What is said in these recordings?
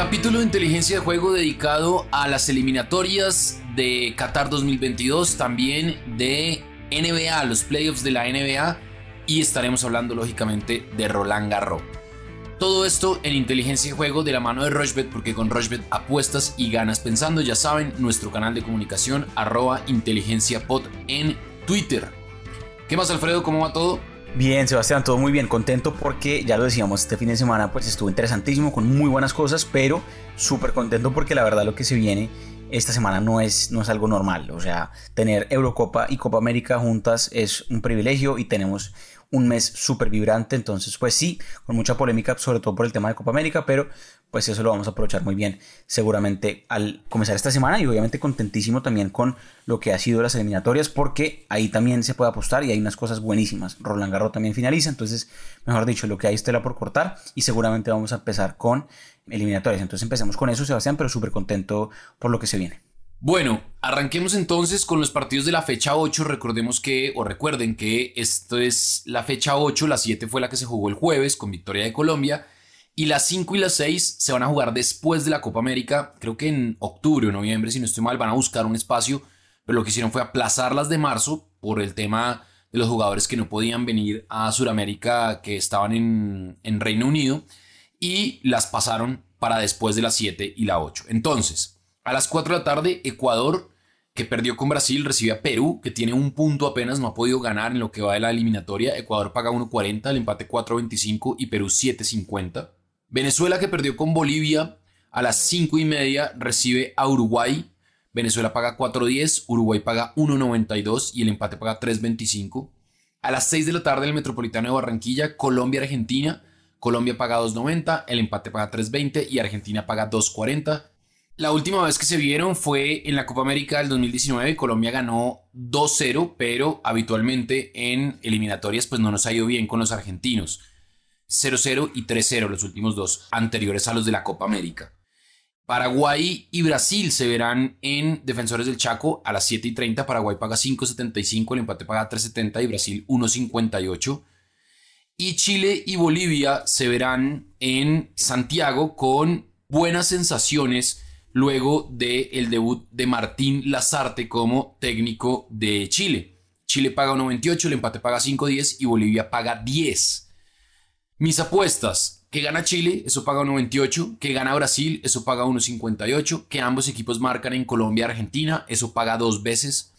Capítulo de inteligencia de juego dedicado a las eliminatorias de Qatar 2022, también de NBA, los playoffs de la NBA y estaremos hablando lógicamente de Roland Garros. Todo esto en inteligencia de juego de la mano de Rochbet porque con Rochbet apuestas y ganas pensando, ya saben, nuestro canal de comunicación arroba inteligenciapod en Twitter. ¿Qué más Alfredo? ¿Cómo va todo? Bien, Sebastián, todo muy bien, contento porque ya lo decíamos, este fin de semana pues estuvo interesantísimo con muy buenas cosas, pero súper contento porque la verdad lo que se viene esta semana no es, no es algo normal, o sea, tener Eurocopa y Copa América juntas es un privilegio y tenemos un mes súper vibrante, entonces pues sí, con mucha polémica, sobre todo por el tema de Copa América, pero pues eso lo vamos a aprovechar muy bien seguramente al comenzar esta semana y obviamente contentísimo también con lo que ha sido las eliminatorias porque ahí también se puede apostar y hay unas cosas buenísimas. Roland Garros también finaliza, entonces mejor dicho, lo que hay tela por cortar y seguramente vamos a empezar con eliminatorias. Entonces empecemos con eso, Sebastián, pero súper contento por lo que se viene. Bueno, arranquemos entonces con los partidos de la fecha 8. Recordemos que, o recuerden que esto es la fecha 8, la 7 fue la que se jugó el jueves con victoria de Colombia. Y las 5 y las 6 se van a jugar después de la Copa América, creo que en octubre o noviembre, si no estoy mal, van a buscar un espacio, pero lo que hicieron fue aplazarlas de marzo por el tema de los jugadores que no podían venir a Sudamérica, que estaban en, en Reino Unido, y las pasaron para después de las 7 y la 8. Entonces, a las 4 de la tarde, Ecuador, que perdió con Brasil, recibe a Perú, que tiene un punto apenas, no ha podido ganar en lo que va de la eliminatoria. Ecuador paga 1.40, el empate 4.25 y Perú 7.50. Venezuela, que perdió con Bolivia, a las 5 y media recibe a Uruguay. Venezuela paga 4.10, Uruguay paga 1.92 y el empate paga 3.25. A las 6 de la tarde, el Metropolitano de Barranquilla, Colombia-Argentina. Colombia paga 2.90, el empate paga 3.20 y Argentina paga 2.40. La última vez que se vieron fue en la Copa América del 2019. Colombia ganó 2-0, pero habitualmente en eliminatorias pues no nos ha ido bien con los argentinos. 0-0 y 3-0 los últimos dos anteriores a los de la Copa América. Paraguay y Brasil se verán en Defensores del Chaco a las 7 y 30. Paraguay paga 5.75, el empate paga 3.70 y Brasil 1.58. Y Chile y Bolivia se verán en Santiago con buenas sensaciones luego del el debut de Martín Lazarte como técnico de Chile. Chile paga 1.28, el empate paga 5.10 y Bolivia paga 10. Mis apuestas, que gana Chile, eso paga 1.28, que gana Brasil, eso paga 1.58, que ambos equipos marcan en Colombia Argentina, eso paga dos veces.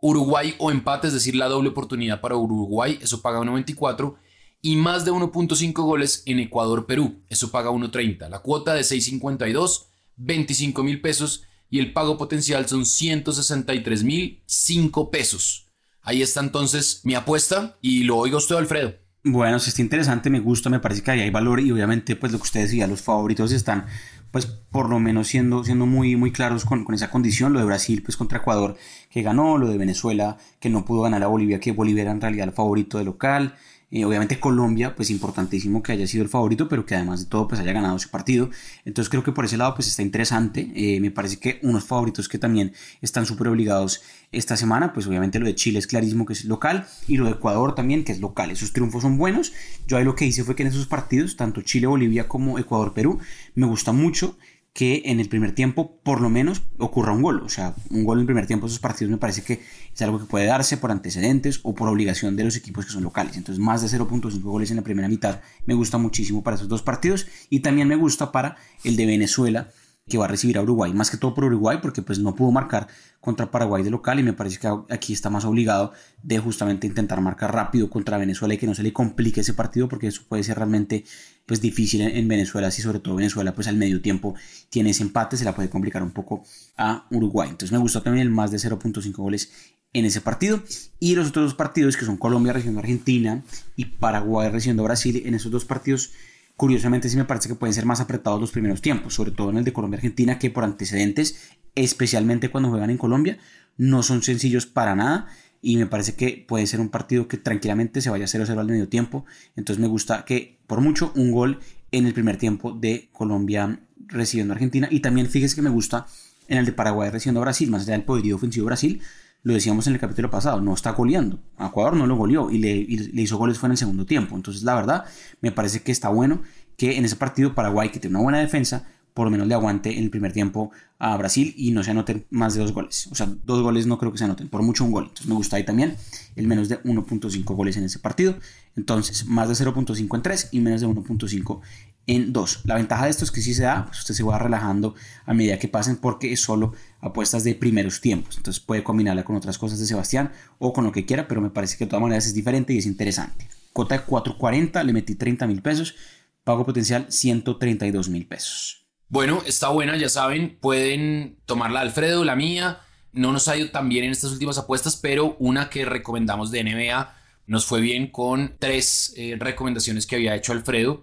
Uruguay o empate, es decir, la doble oportunidad para Uruguay, eso paga 1.24 y más de 1.5 goles en Ecuador-Perú, eso paga 1.30. La cuota de 6.52 25 mil pesos y el pago potencial son 163 mil 5 pesos. Ahí está entonces mi apuesta y lo oigo usted, Alfredo. Bueno, si está interesante, me gusta, me parece que ahí hay valor y obviamente pues lo que usted decía, los favoritos están pues por lo menos siendo, siendo muy, muy claros con, con, esa condición, lo de Brasil pues contra Ecuador que ganó, lo de Venezuela que no pudo ganar a Bolivia, que Bolivia era en realidad el favorito de local, eh, obviamente Colombia, pues importantísimo que haya sido el favorito, pero que además de todo pues haya ganado su partido. Entonces creo que por ese lado pues está interesante. Eh, me parece que unos favoritos que también están súper obligados esta semana, pues obviamente lo de Chile es clarísimo que es local y lo de Ecuador también que es local. Esos triunfos son buenos. Yo ahí lo que hice fue que en esos partidos, tanto Chile, Bolivia como Ecuador, Perú, me gusta mucho que en el primer tiempo por lo menos ocurra un gol. O sea, un gol en el primer tiempo de esos partidos me parece que es algo que puede darse por antecedentes o por obligación de los equipos que son locales. Entonces, más de 0.5 goles en la primera mitad me gusta muchísimo para esos dos partidos y también me gusta para el de Venezuela que va a recibir a Uruguay, más que todo por Uruguay, porque pues no pudo marcar contra Paraguay de local y me parece que aquí está más obligado de justamente intentar marcar rápido contra Venezuela y que no se le complique ese partido, porque eso puede ser realmente pues difícil en, Venezuela, si sobre todo Venezuela pues al medio tiempo tiene ese empate, se la puede complicar un poco a Uruguay. Entonces me gustó también el más de 0.5 goles en ese partido. Y los otros dos partidos que son Colombia recibiendo Argentina y Paraguay recibiendo Brasil, en esos dos partidos Curiosamente sí me parece que pueden ser más apretados los primeros tiempos, sobre todo en el de Colombia-Argentina, que por antecedentes, especialmente cuando juegan en Colombia, no son sencillos para nada y me parece que puede ser un partido que tranquilamente se vaya a 0-0 al medio tiempo. Entonces me gusta que por mucho un gol en el primer tiempo de Colombia recibiendo a Argentina y también fíjese que me gusta en el de Paraguay recibiendo a Brasil, más allá del poderío ofensivo Brasil, lo decíamos en el capítulo pasado, no está goleando. Ecuador no lo goleó y le, hizo goles fue en el segundo tiempo. Entonces, la verdad, me parece que está bueno que en ese partido Paraguay, que tiene una buena defensa, por lo menos le aguante en el primer tiempo a Brasil y no se anoten más de dos goles. O sea, dos goles no creo que se anoten, por mucho un gol. Entonces me gusta ahí también el menos de 1.5 goles en ese partido. Entonces, más de 0.5 en 3 y menos de 1.5 en 2. La ventaja de esto es que si se da, pues usted se va relajando a medida que pasen porque es solo apuestas de primeros tiempos. Entonces puede combinarla con otras cosas de Sebastián o con lo que quiera, pero me parece que de todas maneras es diferente y es interesante. Cota de 4.40, le metí 30 mil pesos, pago potencial 132 mil pesos. Bueno, está buena, ya saben, pueden tomarla Alfredo, la mía. No nos ha ido tan bien en estas últimas apuestas, pero una que recomendamos de NBA nos fue bien con tres eh, recomendaciones que había hecho Alfredo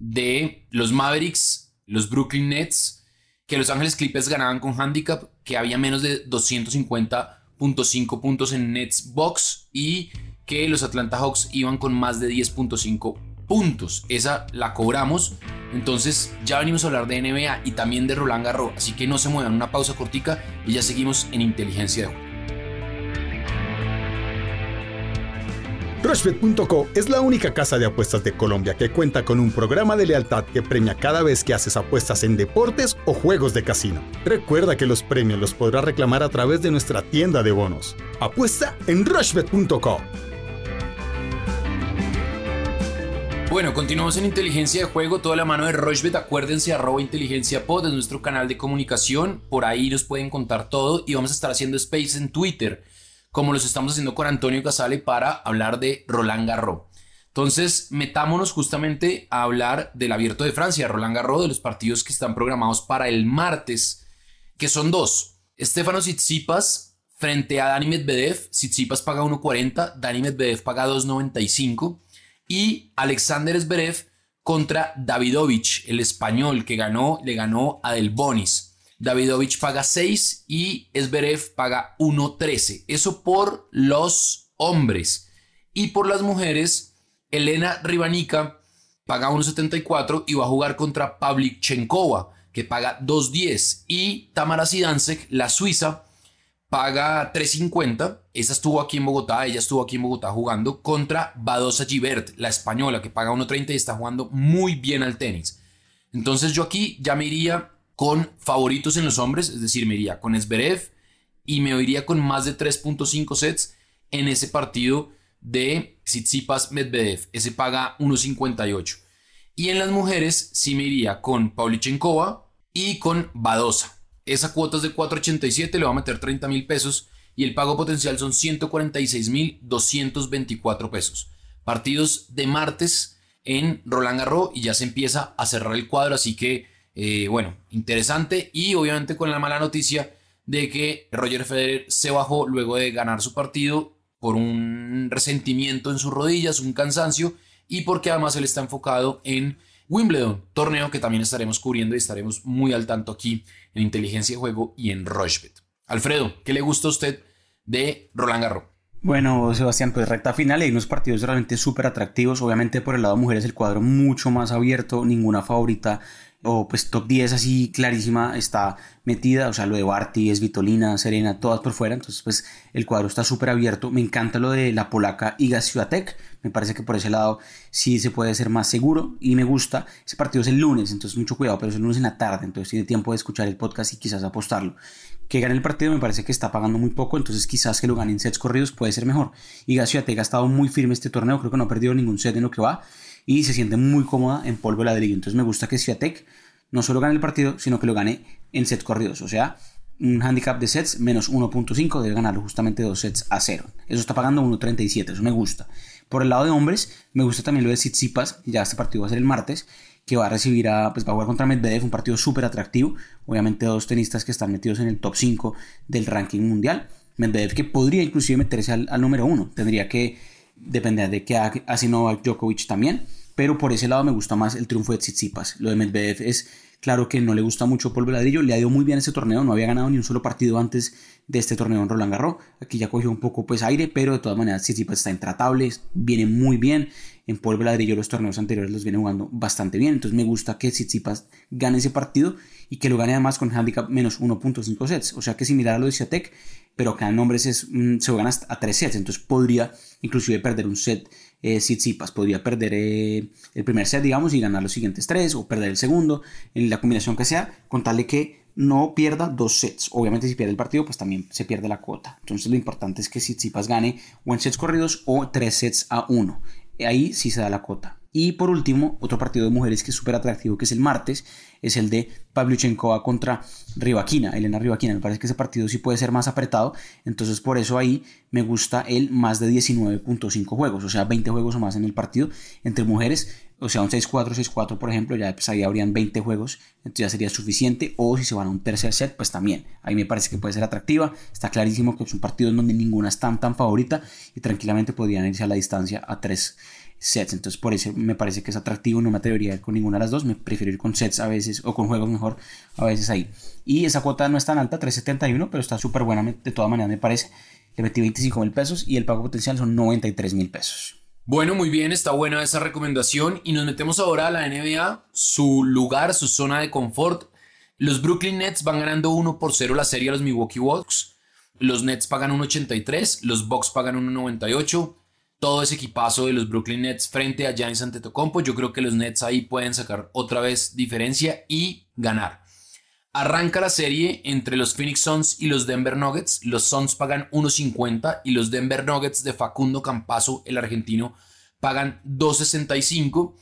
de los Mavericks, los Brooklyn Nets, que Los Ángeles Clippers ganaban con handicap, que había menos de 250.5 puntos en Nets Box y que los Atlanta Hawks iban con más de 10.5 puntos. Esa la cobramos. Entonces ya venimos a hablar de NBA y también de Roland Garros. Así que no se muevan, una pausa cortica y ya seguimos en inteligencia de juego. Rushbet.co es la única casa de apuestas de Colombia que cuenta con un programa de lealtad que premia cada vez que haces apuestas en deportes o juegos de casino. Recuerda que los premios los podrás reclamar a través de nuestra tienda de bonos. Apuesta en Rushbet.co. Bueno, continuamos en Inteligencia de Juego, toda la mano de Rochbet. Acuérdense, arroba inteligencia pod es nuestro canal de comunicación. Por ahí nos pueden contar todo y vamos a estar haciendo space en Twitter, como los estamos haciendo con Antonio Casale para hablar de Roland Garros. Entonces, metámonos justamente a hablar del Abierto de Francia, Roland Garros, de los partidos que están programados para el martes, que son dos. Estefano Tsitsipas frente a Dani Medvedev. Tsitsipas paga 1.40, Dani Medvedev paga 2.95 y Alexander Zverev contra Davidovich, el español que ganó, le ganó a Del Bonis. Davidovich paga 6 y Zverev paga 1.13. Eso por los hombres. Y por las mujeres, Elena Rivanica paga 1.74 y va a jugar contra Pavlyuchenkova, que paga 2.10. Y Tamara Sidansek, la suiza, paga 3.50. Esa estuvo aquí en Bogotá, ella estuvo aquí en Bogotá jugando contra Badosa Givert, la española, que paga 1.30 y está jugando muy bien al tenis. Entonces yo aquí ya me iría con favoritos en los hombres, es decir, me iría con Esberev y me iría con más de 3.5 sets en ese partido de Tsitsipas Medvedev. Ese paga 1.58. Y en las mujeres sí me iría con Pavlyuchenkova y con Badosa. Esa cuota es de 4.87, le va a meter 30 mil pesos y el pago potencial son 146 mil 224 pesos. Partidos de martes en Roland Garros y ya se empieza a cerrar el cuadro, así que eh, bueno, interesante y obviamente con la mala noticia de que Roger Federer se bajó luego de ganar su partido por un resentimiento en sus rodillas, un cansancio y porque además él está enfocado en Wimbledon, torneo que también estaremos cubriendo y estaremos muy al tanto aquí en Inteligencia de Juego y en Rochebet. Alfredo, ¿qué le gusta a usted de Roland Garros? Bueno, Sebastián, pues recta final, hay unos partidos realmente súper atractivos. Obviamente por el lado mujeres el cuadro mucho más abierto, ninguna favorita o pues top 10 así clarísima está metida, o sea, lo de Barty, es Vitolina, Serena, todas por fuera, entonces pues el cuadro está súper abierto, me encanta lo de la polaca Iga Swiatek, me parece que por ese lado sí se puede ser más seguro y me gusta, ese partido es el lunes, entonces mucho cuidado, pero es el lunes en la tarde, entonces tiene tiempo de escuchar el podcast y quizás apostarlo. Que gane el partido me parece que está pagando muy poco, entonces quizás que lo gane en sets corridos puede ser mejor. Iga Swiatek ha estado muy firme este torneo, creo que no ha perdido ningún set en lo que va y se siente muy cómoda en polvo de ladrillo. Entonces me gusta que Swiatek no solo gane el partido, sino que lo gane en sets corridos. O sea, un handicap de sets menos 1.5 debe ganarlo justamente dos sets a cero. Eso está pagando 1.37, eso me gusta. Por el lado de hombres, me gusta también lo de Tsitsipas, ya este partido va a ser el martes, que va a recibir a, pues va a jugar contra Medvedev, un partido súper atractivo. Obviamente dos tenistas que están metidos en el top 5 del ranking mundial. Medvedev que podría inclusive meterse al, número 1. Tendría que depender de que hace Novak Djokovic también pero por ese lado me gusta más el triunfo de Tsitsipas. Lo de Medvedev es claro que no le gusta mucho polvo ladrillo, le ha ido muy bien ese torneo, no había ganado ni un solo partido antes de este torneo en Roland Garros. Aquí ya cogió un poco pues aire, pero de todas maneras Tsitsipas está intratable, viene muy bien. En polvo ladrillo los torneos anteriores los viene jugando bastante bien, entonces me gusta que Tsitsipas gane ese partido y que lo gane además con handicap menos 1.5 sets, o sea que similar a lo de Siatek, pero acá en es, mm, se gana a 3 sets, entonces podría inclusive perder un set eh, Tsitsipas. Podría perder eh, el primer set, digamos, y ganar los siguientes tres, o perder el segundo, en la combinación que sea, con tal de que no pierda dos sets. Obviamente si pierde el partido, pues también se pierde la cuota. Entonces lo importante es que Tsitsipas gane o en sets corridos o tres sets a uno. Ahí sí se da la cuota. Y por último, otro partido de mujeres que es súper atractivo, que es el martes, es el de Pavlyuchenkova contra Rivaquina, Elena Rivaquina. Me parece que ese partido sí puede ser más apretado, entonces por eso ahí me gusta el más de 19.5 juegos, o sea, 20 juegos o más en el partido entre mujeres, o sea, un 6-4, 6-4 por ejemplo, ya pues ahí habrían 20 juegos, entonces ya sería suficiente, o si se van a un tercer set, pues también, ahí me parece que puede ser atractiva, está clarísimo que es un partido en donde ninguna es tan tan favorita y tranquilamente podrían irse a la distancia a 3 sets. Entonces, por eso me parece que es atractivo. No me atrevería a ir con ninguna de las dos. Me prefiero ir con sets a veces o con juegos mejor a veces ahí. Y esa cuota no es tan alta, 3.71, pero está súper buena. De todas maneras, me parece. Le metí 25 mil pesos y el pago potencial son 93 mil pesos. Bueno, muy bien, está buena esa recomendación. Y nos metemos ahora a la NBA, su lugar, su zona de confort. Los Brooklyn Nets van ganando 1 por 0 la serie a los Milwaukee Bucks. Los Nets pagan 1.83, los Bucks pagan 1.98 todo ese equipazo de los Brooklyn Nets frente a Giannis Antetokounmpo. Yo creo que los Nets ahí pueden sacar otra vez diferencia y ganar. Arranca la serie entre los Phoenix Suns y los Denver Nuggets. Los Suns pagan 1.50 y los Denver Nuggets de Facundo Campazo, el argentino, pagan 2.65.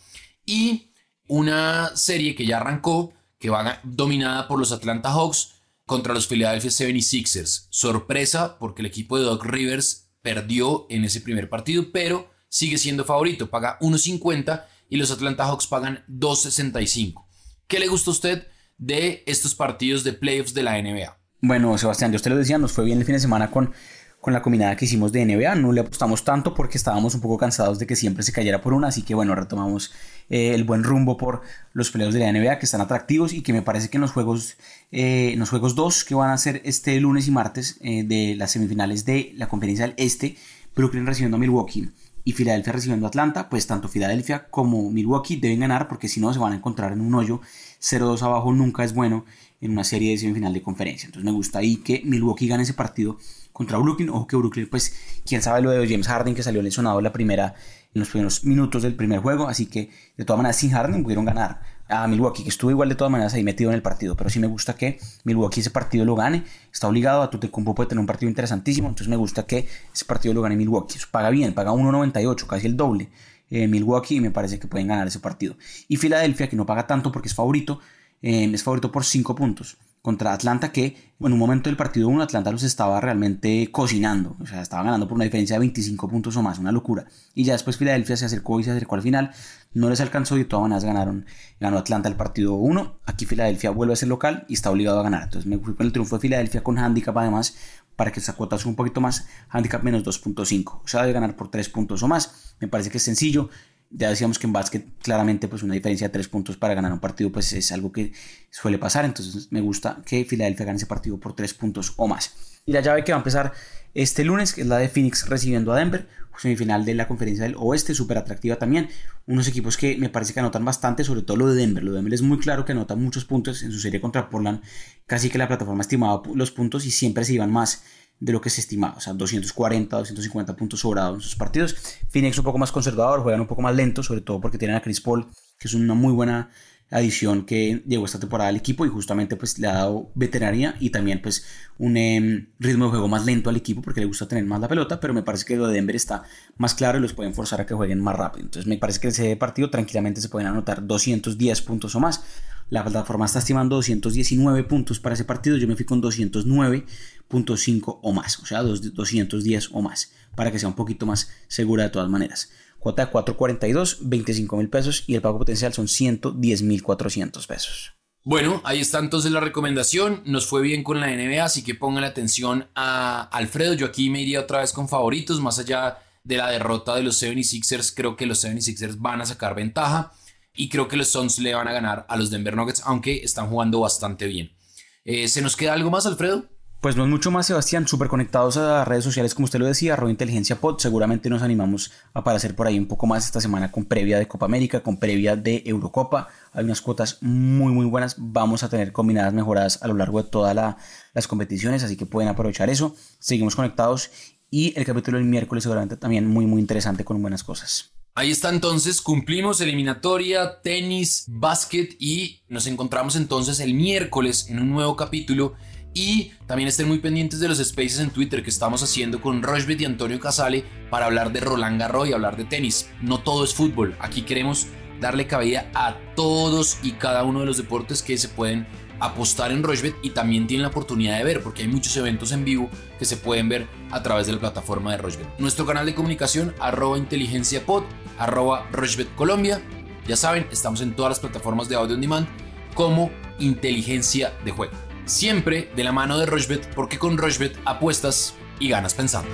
Y una serie que ya arrancó, que va dominada por los Atlanta Hawks contra los Philadelphia 76ers. Sorpresa porque el equipo de Doc Rivers perdió en ese primer partido, pero sigue siendo favorito, paga 1.50 y los Atlanta Hawks pagan 2.65. ¿Qué le gusta a usted de estos partidos de playoffs de la NBA? Bueno, Sebastián, yo usted lo decía, nos fue bien el fin de semana con, con la combinada que hicimos de NBA. No le apostamos tanto porque estábamos un poco cansados de que siempre se cayera por una, así que bueno, retomamos eh, el buen rumbo por los playoffs de la NBA que están atractivos y que me parece que en los juegos, eh, los juegos 2 que van a ser este lunes y martes eh, de las semifinales de la conferencia del Este, Brooklyn recibiendo a Milwaukee y Filadelfia recibiendo a Atlanta, pues tanto Filadelfia como Milwaukee deben ganar porque si no se van a encontrar en un hoyo 0-2 abajo nunca es bueno en una serie de semifinal de conferencia. Entonces me gusta ahí que Milwaukee gane ese partido contra Brooklyn. Ojo que Brooklyn, pues, quién sabe lo de James Harden que salió lesionado la primera, en los primeros minutos del primer juego. Así que de todas maneras, sin Harden pudieron ganar a Milwaukee, que estuvo igual de todas maneras ahí metido en el partido. Pero sí me gusta que Milwaukee ese partido lo gane. Está obligado a Tutecumpo puede tener un partido interesantísimo. Entonces me gusta que ese partido lo gane Milwaukee. Eso paga bien, paga 1.98, casi el doble. Eh, Milwaukee y me parece que pueden ganar ese partido. Y Filadelfia, que no paga tanto porque es favorito, eh, es favorito por 5 puntos contra Atlanta que en un momento del partido 1 Atlanta los estaba realmente cocinando, o sea, estaba ganando por una diferencia de 25 puntos o más, una locura. Y ya después Filadelfia se acercó y se acercó al final, no les alcanzó y de todas maneras ganaron, ganó Atlanta el partido 1, aquí Filadelfia vuelve a ser local y está obligado a ganar. Entonces me fui con el triunfo de Filadelfia con handicap además para que esa cuota suba un poquito más, handicap menos 2.5, o sea, de ganar por 3 puntos o más. Me parece que es sencillo, ya decíamos que en básquet claramente pues una diferencia de tres puntos para ganar un partido pues es algo que suele pasar, entonces me gusta que Filadelfia gane ese partido por tres puntos o más. Y la llave que va a empezar este lunes, es la de Phoenix recibiendo a Denver, semifinal de la conferencia del oeste, súper atractiva también, unos equipos que me parece que anotan bastante, sobre todo lo de Denver, lo de Denver es muy claro que anota muchos puntos en su serie contra Portland, casi que la plataforma estimaba los puntos y siempre se iban más de lo que se estimaba, o sea, 240, 250 puntos sobrados en sus partidos. Phoenix un poco más conservador, juegan un poco más lento, sobre todo porque tienen a Chris Paul, que es una muy buena adición que llegó esta temporada al equipo y justamente pues le ha dado veteranía y también pues un em, ritmo de juego más lento al equipo porque le gusta tener más la pelota, pero me parece que lo de Denver está más claro y los pueden forzar a que jueguen más rápido. Entonces me parece que ese partido tranquilamente se pueden anotar 210 puntos o más. La plataforma está estimando 219 puntos para ese partido, yo me fui con 209.5 o más, o sea, 210 o más, para que sea un poquito más segura de todas maneras. Cuota de 4.42, 25 mil pesos y el pago potencial son 110 mil 400 pesos. Bueno, ahí está entonces la recomendación. Nos fue bien con la NBA, así que pongan atención a Alfredo. Yo aquí me iría otra vez con favoritos, más allá de la derrota de los 76ers. Creo que los 76ers van a sacar ventaja y creo que los Suns le van a ganar a los Denver Nuggets, aunque están jugando bastante bien. Eh, ¿Se nos queda algo más, Alfredo? Pues no es mucho más, Sebastián, súper conectados a redes sociales, como usted lo decía, arroba inteligencia pod. Seguramente nos animamos a aparecer por ahí un poco más esta semana con previa de Copa América, con previa de Eurocopa. Hay unas cuotas muy, muy buenas. Vamos a tener combinadas mejoradas a lo largo de todas las competiciones, así que pueden aprovechar eso. Seguimos conectados y el capítulo del miércoles seguramente también muy muy interesante con buenas cosas. Ahí está entonces, cumplimos eliminatoria, tenis, básquet y nos encontramos entonces el miércoles en un nuevo capítulo y también estén muy pendientes de los spaces en Twitter que estamos haciendo con Rochbet y Antonio Casale para hablar de Roland Garros y hablar de tenis. No todo es fútbol, aquí queremos darle cabida a todos y cada uno de los deportes que se pueden apostar en Rochbet y también tienen la oportunidad de ver porque hay muchos eventos en vivo que se pueden ver a través de la plataforma de Rochbet. Nuestro canal de comunicación arroba inteligenciapod, arroba Colombia. Ya saben, estamos en todas las plataformas de audio on demand como inteligencia de juego. Siempre de la mano de Rochbet porque con Rochbet apuestas y ganas pensando.